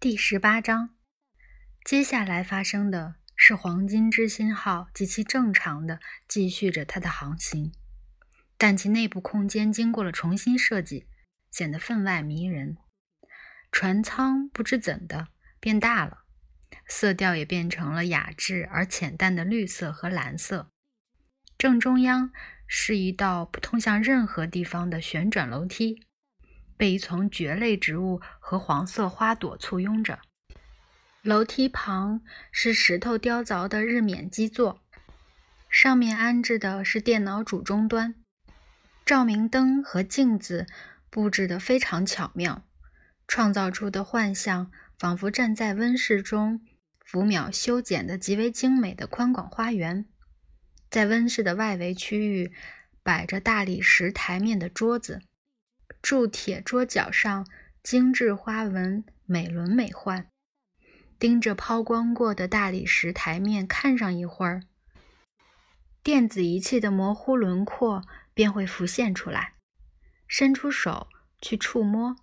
第十八章，接下来发生的是黄金之心号极其正常的继续着它的航行，但其内部空间经过了重新设计，显得分外迷人。船舱不知怎的变大了，色调也变成了雅致而浅淡的绿色和蓝色。正中央是一道不通向任何地方的旋转楼梯。被一丛蕨类植物和黄色花朵簇拥着。楼梯旁是石头雕凿的日冕基座，上面安置的是电脑主终端。照明灯和镜子布置得非常巧妙，创造出的幻象仿佛站在温室中拂秒修剪的极为精美的宽广花园。在温室的外围区域摆着大理石台面的桌子。铸铁桌角上精致花纹美轮美奂，盯着抛光过的大理石台面看上一会儿，电子仪器的模糊轮廓便会浮现出来。伸出手去触摸，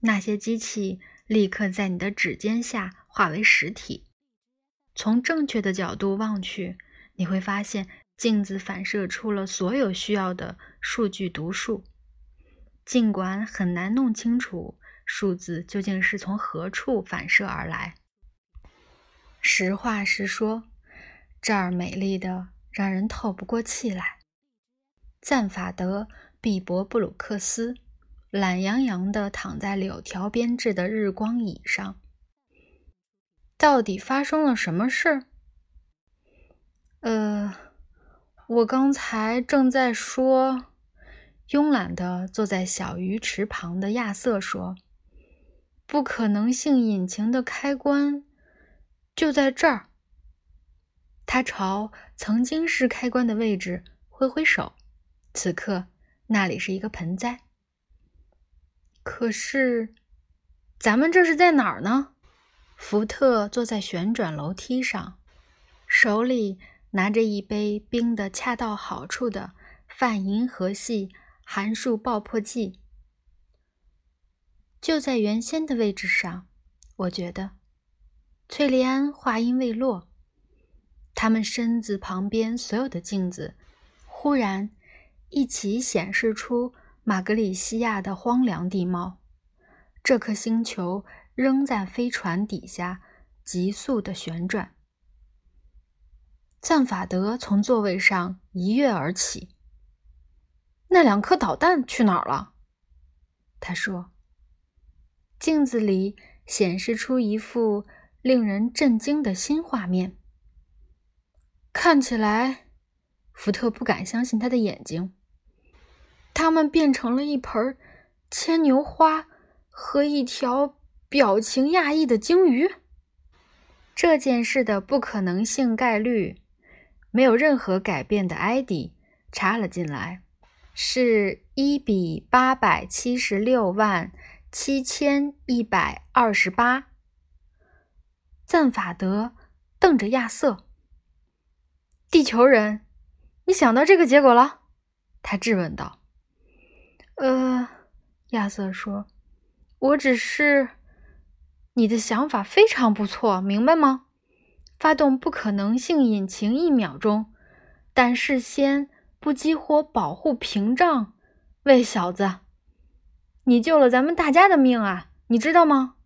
那些机器立刻在你的指尖下化为实体。从正确的角度望去，你会发现镜子反射出了所有需要的数据读数。尽管很难弄清楚数字究竟是从何处反射而来，实话实说，这儿美丽的让人透不过气来。赞法德·毕博布鲁克斯懒洋洋地躺在柳条编制的日光椅上。到底发生了什么事？呃，我刚才正在说。慵懒地坐在小鱼池旁的亚瑟说：“不可能性引擎的开关就在这儿。”他朝曾经是开关的位置挥挥手，此刻那里是一个盆栽。可是，咱们这是在哪儿呢？福特坐在旋转楼梯上，手里拿着一杯冰的恰到好处的泛银河系。函数爆破剂就在原先的位置上，我觉得。翠莉安话音未落，他们身子旁边所有的镜子忽然一起显示出马格里西亚的荒凉地貌。这颗星球仍在飞船底下急速的旋转。赞法德从座位上一跃而起。那两颗导弹去哪儿了？他说。镜子里显示出一幅令人震惊的新画面。看起来，福特不敢相信他的眼睛。它们变成了一盆牵牛花和一条表情讶异的鲸鱼。这件事的不可能性概率没有任何改变的艾迪插了进来。是一比八百七十六万七千一百二十八。赞法德瞪着亚瑟：“地球人，你想到这个结果了？”他质问道。“呃，”亚瑟说，“我只是……你的想法非常不错，明白吗？发动不可能性引擎一秒钟，但事先……”不激活保护屏障，喂，小子，你救了咱们大家的命啊，你知道吗？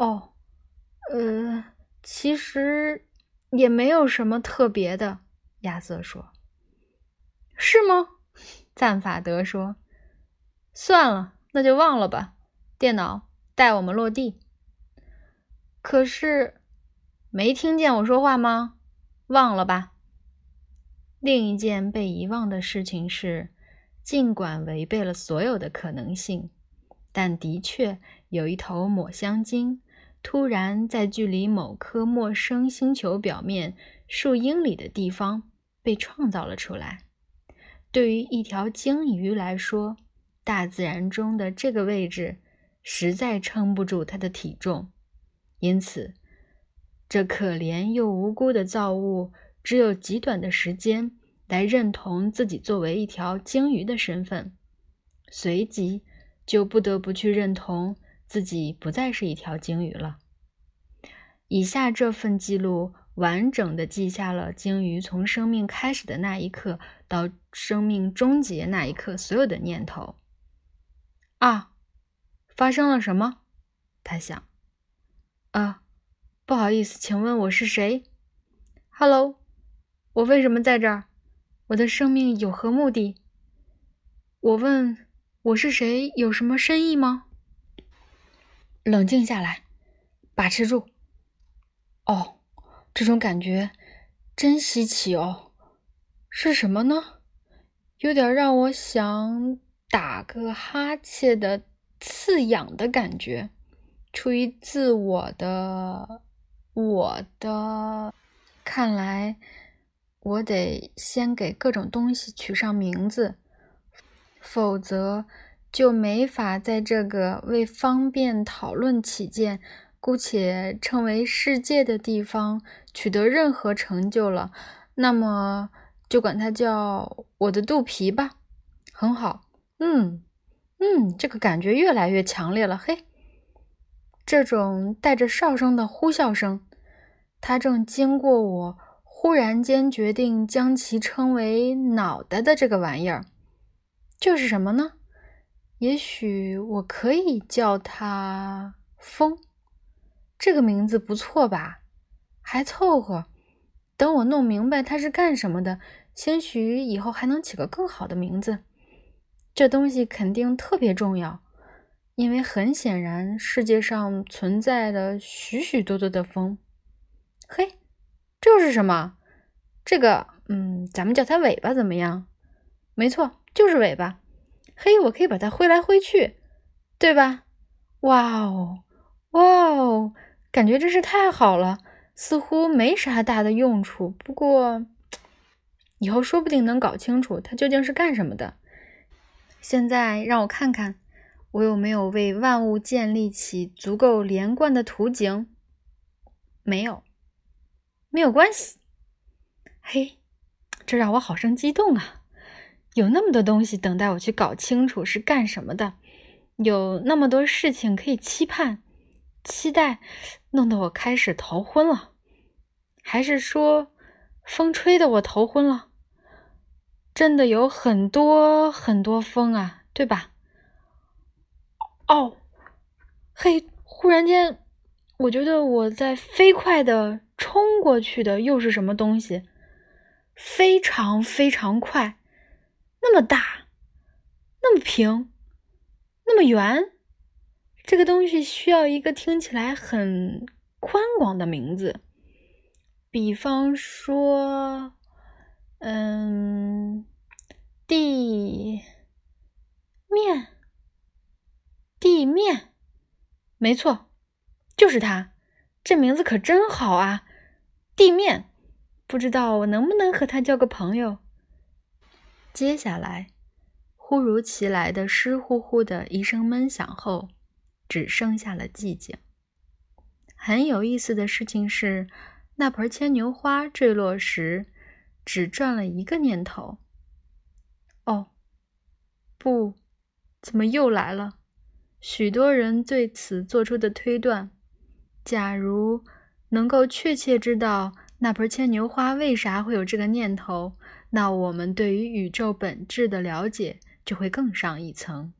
哦，呃，其实也没有什么特别的。亚瑟说：“是吗？”赞法德说：“算了，那就忘了吧。电脑带我们落地。可是，没听见我说话吗？忘了吧。”另一件被遗忘的事情是，尽管违背了所有的可能性，但的确有一头抹香鲸突然在距离某颗陌生星球表面数英里的地方被创造了出来。对于一条鲸鱼来说，大自然中的这个位置实在撑不住它的体重，因此，这可怜又无辜的造物。只有极短的时间来认同自己作为一条鲸鱼的身份，随即就不得不去认同自己不再是一条鲸鱼了。以下这份记录完整的记下了鲸鱼从生命开始的那一刻到生命终结那一刻所有的念头。啊，发生了什么？他想。啊，不好意思，请问我是谁？Hello，我为什么在这儿？我的生命有何目的？我问，我是谁？有什么深意吗？冷静下来，把持住。哦，这种感觉真稀奇哦。是什么呢？有点让我想打个哈欠的刺痒的感觉。出于自我的，我的，看来我得先给各种东西取上名字，否则就没法在这个为方便讨论起见，姑且称为世界的地方取得任何成就了。那么就管它叫我的肚皮吧。很好，嗯嗯，这个感觉越来越强烈了。嘿。这种带着哨声的呼啸声，它正经过我，忽然间决定将其称为“脑袋”的这个玩意儿，就是什么呢？也许我可以叫它“风”，这个名字不错吧？还凑合。等我弄明白它是干什么的，兴许以后还能起个更好的名字。这东西肯定特别重要。因为很显然，世界上存在了许许多多的风。嘿，这是什么？这个，嗯，咱们叫它尾巴怎么样？没错，就是尾巴。嘿，我可以把它挥来挥去，对吧？哇哦，哇哦，感觉真是太好了。似乎没啥大的用处，不过以后说不定能搞清楚它究竟是干什么的。现在让我看看。我有没有为万物建立起足够连贯的图景？没有，没有关系。嘿，这让我好生激动啊！有那么多东西等待我去搞清楚是干什么的，有那么多事情可以期盼、期待，弄得我开始头昏了。还是说，风吹得我头昏了？真的有很多很多风啊，对吧？哦，嘿！忽然间，我觉得我在飞快的冲过去的又是什么东西？非常非常快，那么大，那么平，那么圆。这个东西需要一个听起来很宽广的名字，比方说，嗯，地面。地面，没错，就是它。这名字可真好啊！地面，不知道我能不能和他交个朋友。接下来，忽如其来的湿乎乎的一声闷响后，只剩下了寂静。很有意思的事情是，那盆牵牛花坠落时，只转了一个念头。哦，不，怎么又来了？许多人对此做出的推断：假如能够确切知道那盆牵牛花为啥会有这个念头，那我们对于宇宙本质的了解就会更上一层。